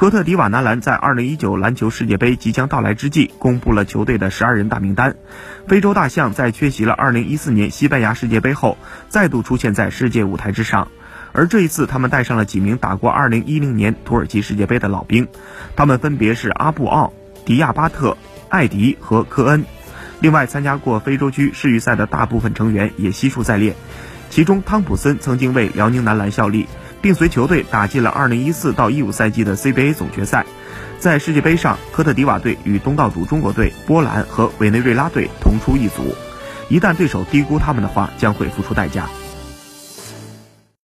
科特迪瓦男篮在2019篮球世界杯即将到来之际，公布了球队的十二人大名单。非洲大象在缺席了2014年西班牙世界杯后，再度出现在世界舞台之上。而这一次，他们带上了几名打过2010年土耳其世界杯的老兵，他们分别是阿布奥、迪亚巴特、艾迪和科恩。另外，参加过非洲区世预赛的大部分成员也悉数在列，其中汤普森曾经为辽宁男篮效力，并随球队打进了2014到15赛季的 CBA 总决赛。在世界杯上，科特迪瓦队与东道主中国队、波兰和委内瑞拉队同出一组，一旦对手低估他们的话，将会付出代价。